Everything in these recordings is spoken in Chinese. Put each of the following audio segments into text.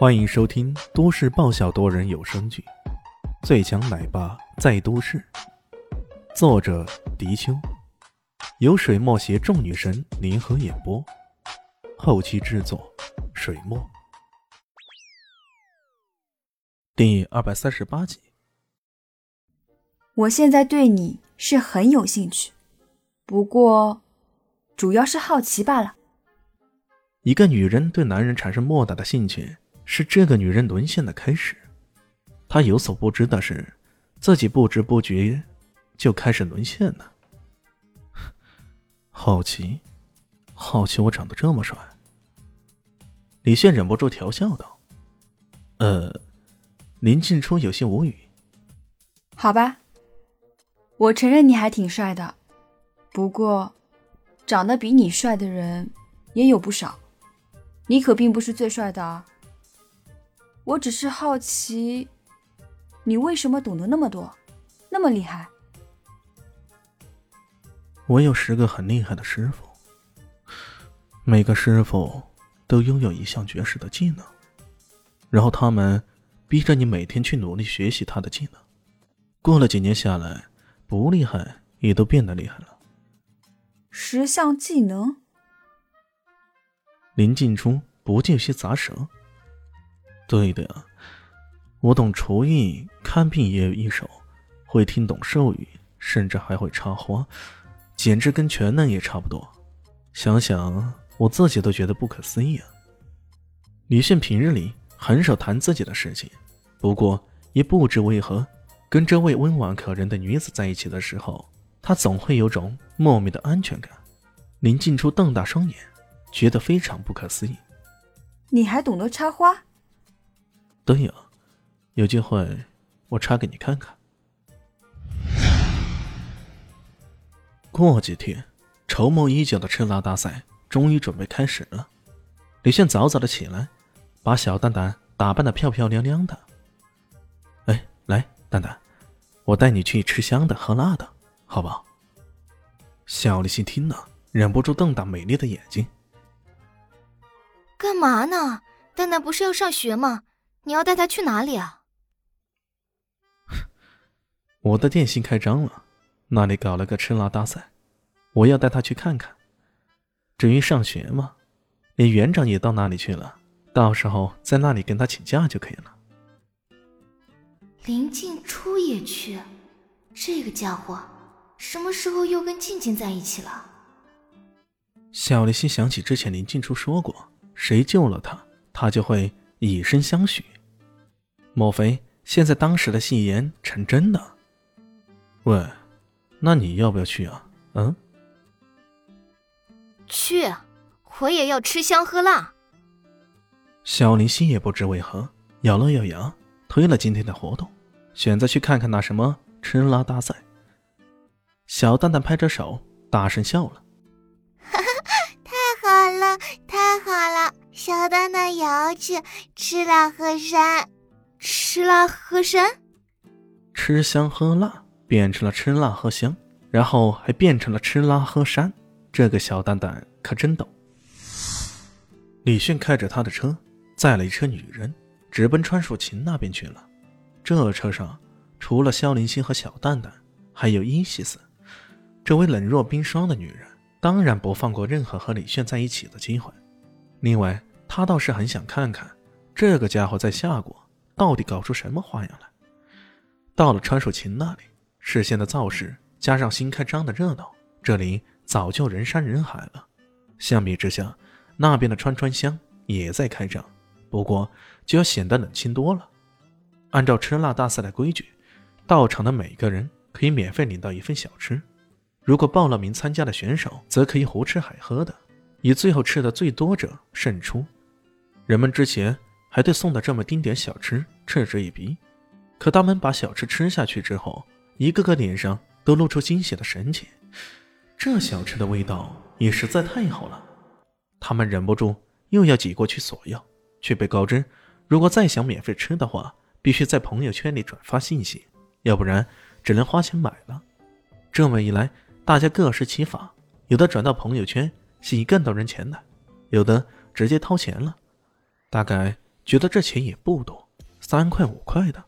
欢迎收听都市爆笑多人有声剧《最强奶爸在都市》，作者：迪秋，由水墨携众女神联合演播，后期制作：水墨。第二百三十八集。我现在对你是很有兴趣，不过主要是好奇罢了。一个女人对男人产生莫大的兴趣。是这个女人沦陷的开始。他有所不知的是，自己不知不觉就开始沦陷了。好奇，好奇我长得这么帅。李炫忍不住调笑道：“呃。”林静初有些无语。好吧，我承认你还挺帅的，不过，长得比你帅的人也有不少，你可并不是最帅的啊。我只是好奇，你为什么懂得那么多，那么厉害？我有十个很厉害的师傅，每个师傅都拥有一项绝世的技能，然后他们逼着你每天去努力学习他的技能。过了几年下来，不厉害也都变得厉害了。十项技能？林静初不禁有些咂舌。对的呀，我懂厨艺，看病也有一手，会听懂兽语，甚至还会插花，简直跟全能也差不多。想想我自己都觉得不可思议啊。李炫平日里很少谈自己的事情，不过也不知为何，跟这位温婉可人的女子在一起的时候，他总会有种莫名的安全感。林静初瞪大双眼，觉得非常不可思议。你还懂得插花？对呀，有机会我插给你看看。过几天，筹谋已久的吃辣大赛终于准备开始了。李炫早早的起来，把小蛋蛋打扮的漂漂亮亮的。哎，来，蛋蛋，我带你去吃香的喝辣的，好不好？小李欣听了，忍不住瞪大美丽的眼睛。干嘛呢？蛋蛋不是要上学吗？你要带他去哪里啊？我的店新开张了，那里搞了个吃辣大赛，我要带他去看看。至于上学嘛，连园长也到那里去了，到时候在那里跟他请假就可以了。林静初也去，这个家伙什么时候又跟静静在一起了？小丽心想起之前林静初说过，谁救了他，他就会。以身相许，莫非现在当时的戏言成真的？喂，那你要不要去啊？嗯，去，我也要吃香喝辣。小林心也不知为何咬了咬牙，推了今天的活动，选择去看看那什么吃辣大赛。小蛋蛋拍着手，大声笑了。哈哈，太好了，太好了。小蛋蛋摇去吃辣喝山，吃辣喝山，吃香喝辣变成了吃辣喝香，然后还变成了吃辣喝山。这个小蛋蛋可真逗。李迅开着他的车，载了一车女人，直奔川树琴那边去了。这车上除了萧林星和小蛋蛋，还有伊西斯。这位冷若冰霜的女人，当然不放过任何和李炫在一起的机会。另外。他倒是很想看看这个家伙在夏国到底搞出什么花样来。到了川蜀琴那里，视线的造势加上新开张的热闹，这里早就人山人海了。相比之下，那边的川川乡也在开张，不过就要显得冷清多了。按照吃辣大赛的规矩，到场的每个人可以免费领到一份小吃，如果报了名参加的选手，则可以胡吃海喝的，以最后吃的最多者胜出。人们之前还对送的这么丁点小吃嗤之以鼻，可他们把小吃吃下去之后，一个个脸上都露出惊喜的神情。这小吃的味道也实在太好了，他们忍不住又要挤过去索要，却被告知，如果再想免费吃的话，必须在朋友圈里转发信息，要不然只能花钱买了。这么一来，大家各施其法，有的转到朋友圈吸引更多人前来，有的直接掏钱了。大概觉得这钱也不多，三块五块的。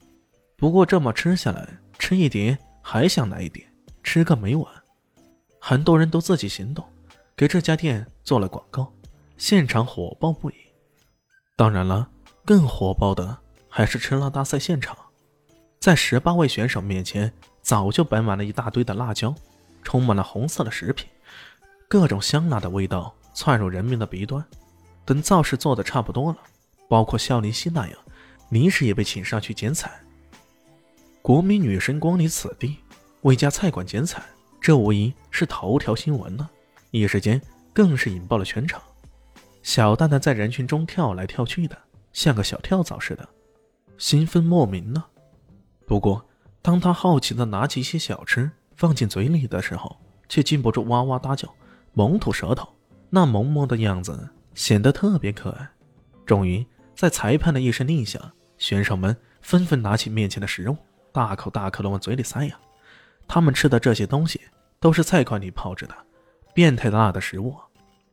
不过这么吃下来，吃一点还想来一点，吃个没完。很多人都自己行动，给这家店做了广告，现场火爆不已。当然了，更火爆的还是吃辣大赛现场，在十八位选手面前，早就摆满了一大堆的辣椒，充满了红色的食品，各种香辣的味道窜入人民的鼻端。等造势做的差不多了，包括肖林熙那样，临时也被请上去剪彩。国民女神光临此地，为家菜馆剪彩，这无疑是头条新闻呢。一时间更是引爆了全场。小蛋蛋在人群中跳来跳去的，像个小跳蚤似的，兴奋莫名呢。不过，当他好奇的拿起一些小吃放进嘴里的时候，却禁不住哇哇大叫，猛吐舌头，那萌萌的样子显得特别可爱。终于，在裁判的一声令下，选手们纷纷拿起面前的食物。大口大口的往嘴里塞呀！他们吃的这些东西都是菜馆里泡制的，变态辣的食物。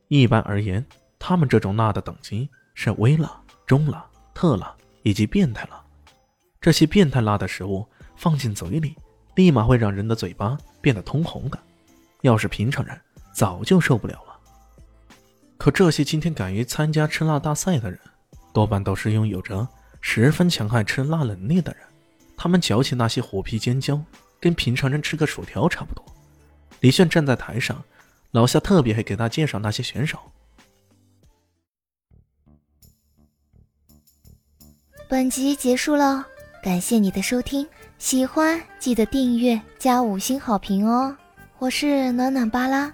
一般而言，他们这种辣的等级是微辣、中辣、特辣以及变态辣。这些变态辣的食物放进嘴里，立马会让人的嘴巴变得通红的。要是平常人，早就受不了了。可这些今天敢于参加吃辣大赛的人，多半都是拥有着十分强悍吃辣能力的人。他们嚼起那些虎皮尖椒，跟平常人吃个薯条差不多。李炫站在台上，老夏特别还给他介绍那些选手。本集结束了，感谢你的收听，喜欢记得订阅加五星好评哦。我是暖暖巴拉，